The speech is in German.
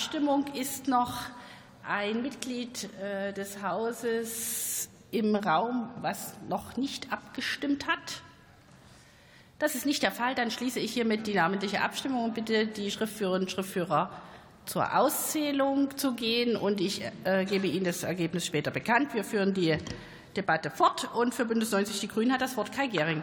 Abstimmung ist noch ein Mitglied äh, des Hauses im Raum, was noch nicht abgestimmt hat. Das ist nicht der Fall. Dann schließe ich hiermit die namentliche Abstimmung und bitte die Schriftführerinnen und Schriftführer zur Auszählung zu gehen. Und ich äh, gebe Ihnen das Ergebnis später bekannt. Wir führen die Debatte fort. Und für Bündnis 90 Die Grünen hat das Wort Kai Gehring.